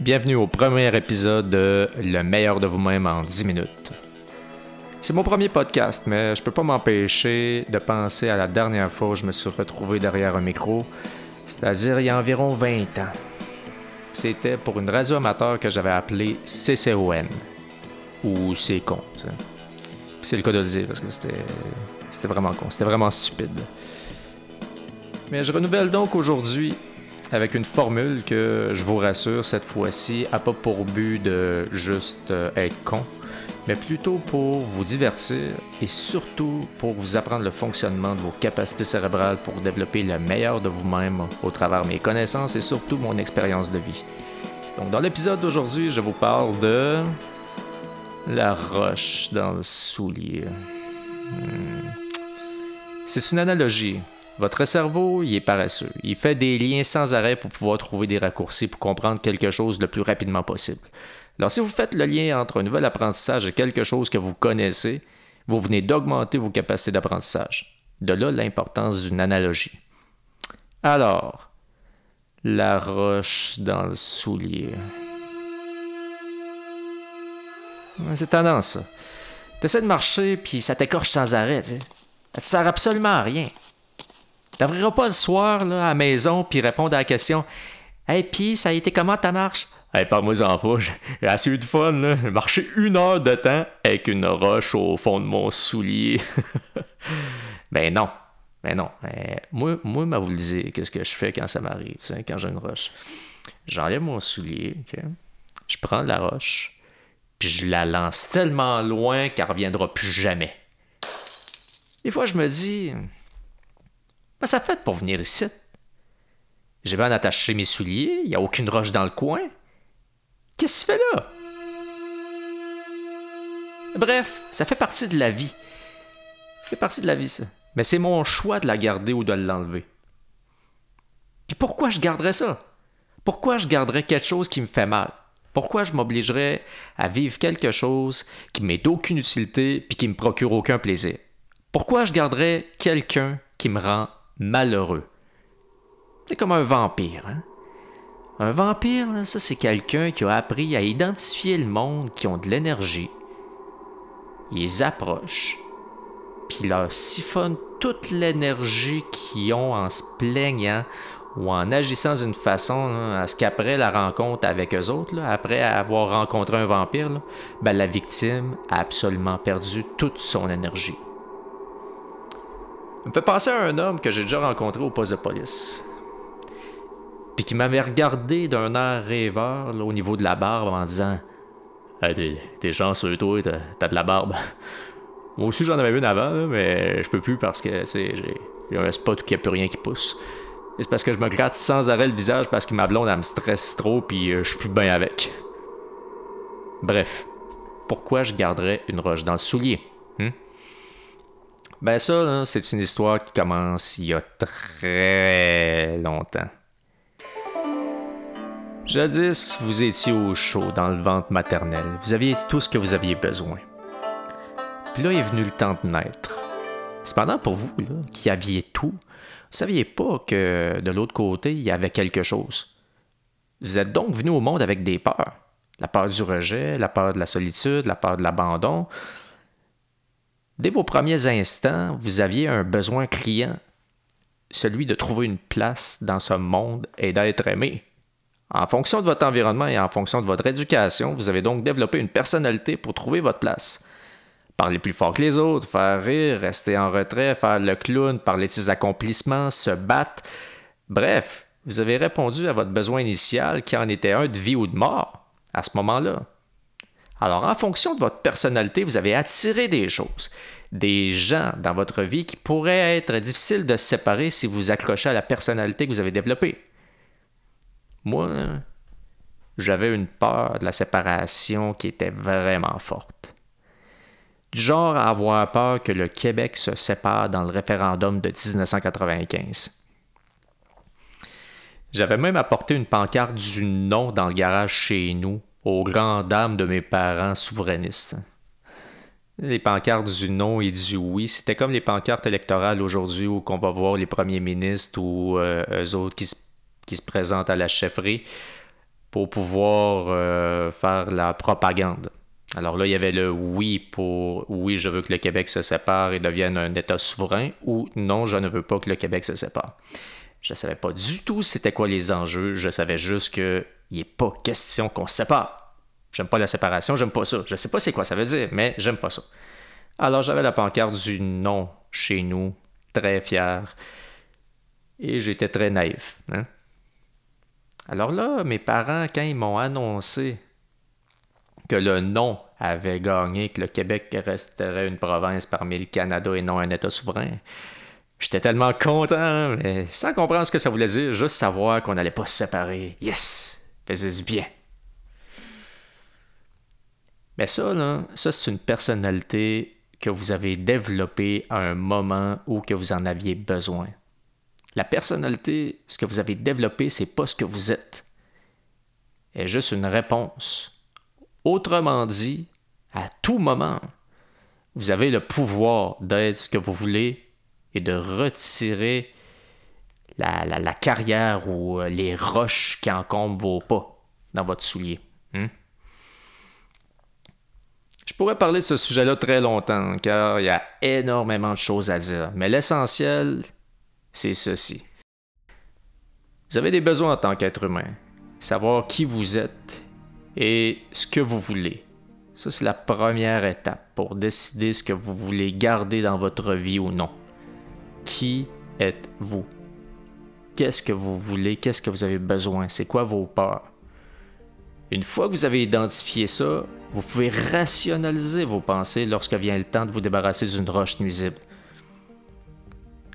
Bienvenue au premier épisode de Le meilleur de vous-même en 10 minutes. C'est mon premier podcast, mais je peux pas m'empêcher de penser à la dernière fois où je me suis retrouvé derrière un micro, c'est-à-dire il y a environ 20 ans. C'était pour une radio amateur que j'avais appelée CCON, ou C'est con. C'est le cas de le dire parce que c'était, c'était vraiment con, c'était vraiment stupide. Mais je renouvelle donc aujourd'hui avec une formule que, je vous rassure, cette fois-ci, a pas pour but de juste euh, être con, mais plutôt pour vous divertir et surtout pour vous apprendre le fonctionnement de vos capacités cérébrales pour développer le meilleur de vous-même au travers mes connaissances et surtout mon expérience de vie. Donc, dans l'épisode d'aujourd'hui, je vous parle de la roche dans le soulier. Hmm. C'est une analogie votre cerveau, il est paresseux. Il fait des liens sans arrêt pour pouvoir trouver des raccourcis pour comprendre quelque chose le plus rapidement possible. Alors, si vous faites le lien entre un nouvel apprentissage et quelque chose que vous connaissez, vous venez d'augmenter vos capacités d'apprentissage. De là l'importance d'une analogie. Alors, la roche dans le soulier. C'est tendance, ça. T'essaies de marcher, puis ça t'écorche sans arrêt. Ça te sert absolument à rien. T'ouvriras pas le soir à la maison puis répondre à la question Hey, puis ça a été comment ta marche Hey, parle-moi en pas, j'ai assez eu de fun, là. Marché une heure de temps avec une roche au fond de mon soulier. ben non. Ben non. Ben, moi, moi, ma vous le dire, qu'est-ce que je fais quand ça m'arrive, quand j'ai une roche? J'enlève mon soulier, je prends la roche, puis je la lance tellement loin qu'elle reviendra plus jamais. Des fois, je me dis, ben, ça fait pour venir ici? J'ai bien attaché mes souliers, il n'y a aucune roche dans le coin. Qu'est-ce que tu fais là? Bref, ça fait partie de la vie. Ça fait partie de la vie, ça. Mais c'est mon choix de la garder ou de l'enlever. Puis pourquoi je garderais ça? Pourquoi je garderais quelque chose qui me fait mal? Pourquoi je m'obligerais à vivre quelque chose qui m'est d'aucune utilité puis qui me procure aucun plaisir? Pourquoi je garderais quelqu'un qui me rend malheureux. C'est comme un vampire. Hein? Un vampire, ça c'est quelqu'un qui a appris à identifier le monde qui ont de l'énergie. Ils approchent, puis leur siphonne toute l'énergie qu'ils ont en se plaignant ou en agissant d'une façon à ce qu'après la rencontre avec eux autres, après avoir rencontré un vampire, ben, la victime a absolument perdu toute son énergie me fait penser à un homme que j'ai déjà rencontré au poste de police. Puis qui m'avait regardé d'un air rêveur au niveau de la barbe en disant hey, T'es chanceux, toi, t'as de la barbe. Moi aussi, j'en avais une avant, mais je peux plus parce que j'ai un spot où il n'y a plus rien qui pousse. c'est parce que je me gratte sans arrêt le visage parce que ma blonde, elle me stresse trop, puis euh, je suis plus bien avec. Bref, pourquoi je garderais une roche dans le soulier? Hein? Ben ça, c'est une histoire qui commence il y a très longtemps. Jadis, vous étiez au chaud dans le ventre maternel. Vous aviez tout ce que vous aviez besoin. Puis là est venu le temps de naître. Cependant, pour vous, qui aviez tout, vous saviez pas que de l'autre côté, il y avait quelque chose. Vous êtes donc venu au monde avec des peurs. La peur du rejet, la peur de la solitude, la peur de l'abandon, Dès vos premiers instants, vous aviez un besoin client, celui de trouver une place dans ce monde et d'être aimé. En fonction de votre environnement et en fonction de votre éducation, vous avez donc développé une personnalité pour trouver votre place. Parler plus fort que les autres, faire rire, rester en retrait, faire le clown, parler de ses accomplissements, se battre. Bref, vous avez répondu à votre besoin initial qui en était un de vie ou de mort à ce moment-là. Alors, en fonction de votre personnalité, vous avez attiré des choses, des gens dans votre vie qui pourraient être difficiles de séparer si vous accrochez à la personnalité que vous avez développée. Moi, j'avais une peur de la séparation qui était vraiment forte. Du genre à avoir peur que le Québec se sépare dans le référendum de 1995. J'avais même apporté une pancarte du non dans le garage chez nous aux grandes dames de mes parents souverainistes. Les pancartes du non et du oui, c'était comme les pancartes électorales aujourd'hui où on va voir les premiers ministres ou euh, eux autres qui se, présentent à la chefferie. pour pouvoir euh, faire la propagande. Alors là, il y avait le oui pour oui, je veux que le Québec se sépare et devienne un État souverain ou non, je ne veux pas que le Québec se sépare. Je ne savais pas du tout c'était quoi les enjeux. Je savais juste qu'il n'est pas question qu'on se sépare. J'aime pas la séparation, j'aime pas ça. Je sais pas c'est quoi ça veut dire, mais j'aime pas ça. Alors j'avais la pancarte du non chez nous, très fier. Et j'étais très naïf. Hein. Alors là, mes parents, quand ils m'ont annoncé que le non avait gagné, que le Québec resterait une province parmi le Canada et non un État souverain. J'étais tellement content, mais sans comprendre ce que ça voulait dire, juste savoir qu'on n'allait pas se séparer. Yes! Bien. Mais ça, là, ça c'est une personnalité que vous avez développée à un moment où que vous en aviez besoin. La personnalité, ce que vous avez développé, c'est pas ce que vous êtes. est juste une réponse Autrement dit, à tout moment, vous avez le pouvoir d'être ce que vous voulez et de retirer la, carrière ou euh, les roches qui encombrent vos pas dans votre soulier. Hmm? Je pourrais parler de ce sujet-là très longtemps, car il y a énormément de choses à dire. Mais l'essentiel, c'est ceci. Vous avez des besoins en tant qu'être humain. Savoir qui vous êtes et ce que vous voulez. Ça, c'est la première étape pour décider ce que vous voulez garder dans votre vie ou non. Qui êtes-vous? Qu'est-ce que vous voulez? Qu'est-ce que vous avez besoin? C'est quoi vos peurs? Une fois que vous avez identifié ça, vous pouvez rationaliser vos pensées lorsque vient le temps de vous débarrasser d'une roche nuisible.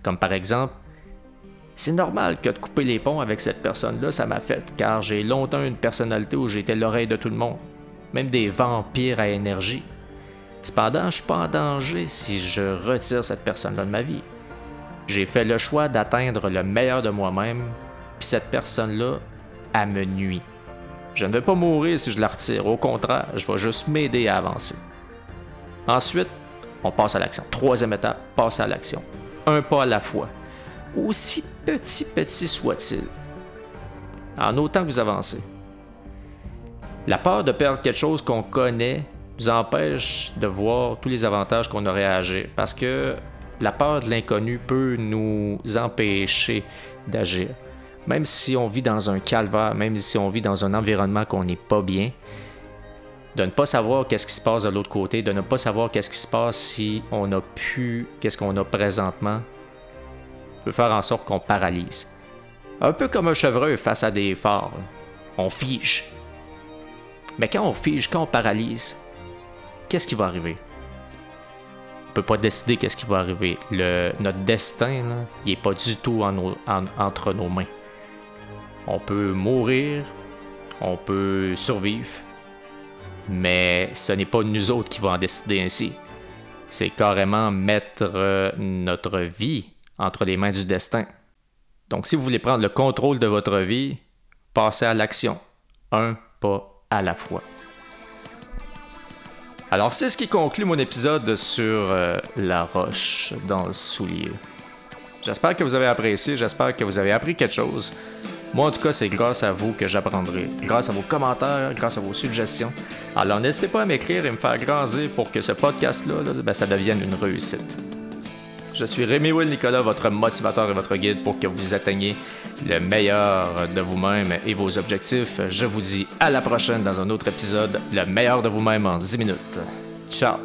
Comme par exemple, c'est normal que de couper les ponts avec cette personne-là, ça m'a fait, car j'ai longtemps une personnalité où j'étais l'oreille de tout le monde, même des vampires à énergie. Cependant, je suis pas en danger si je retire cette personne-là de ma vie. J'ai fait le choix d'atteindre le meilleur de moi-même, puis cette personne-là, elle me nuit. Je ne vais pas mourir si je la retire, au contraire, je vais juste m'aider à avancer. Ensuite, on passe à l'action. Troisième étape, passe à l'action. Un pas à la fois aussi petit petit soit-il, en autant que vous avancez. La peur de perdre quelque chose qu'on connaît nous empêche de voir tous les avantages qu'on aurait à agir, parce que la peur de l'inconnu peut nous empêcher d'agir. Même si on vit dans un calvaire, même si on vit dans un environnement qu'on n'est pas bien, de ne pas savoir qu'est-ce qui se passe de l'autre côté, de ne pas savoir qu'est-ce qui se passe si on a pu, qu'est-ce qu'on a présentement, peut faire en sorte qu'on paralyse. Un peu comme un chevreuil face à des phares. On fige. Mais quand on fige, quand on paralyse, qu'est-ce qui va arriver? On peut pas décider qu'est-ce qui va arriver. Le, notre destin, il n'est pas du tout entre nos mains. On peut mourir, on peut survivre, mais ce n'est pas nous autres qui vont en décider ainsi. C'est carrément mettre euh, notre vie entre les mains du destin. Donc si vous voulez prendre le contrôle de votre vie, passez à l'action, un pas à la fois. Alors c'est ce qui conclut mon épisode sur euh, la roche dans le soulier. J'espère que vous avez apprécié, j'espère que vous avez appris quelque chose. Moi, en tout cas, c'est grâce à vous que j'apprendrai, grâce à vos commentaires, grâce à vos suggestions. Alors, n'hésitez pas à m'écrire et me faire grandir pour que ce podcast-là, ben, ça devienne une réussite. Je suis Rémi Will Nicolas, votre motivateur et votre guide pour que vous atteigniez le meilleur de vous-même et vos objectifs. Je vous dis à la prochaine dans un autre épisode, le meilleur de vous-même en 10 minutes. Ciao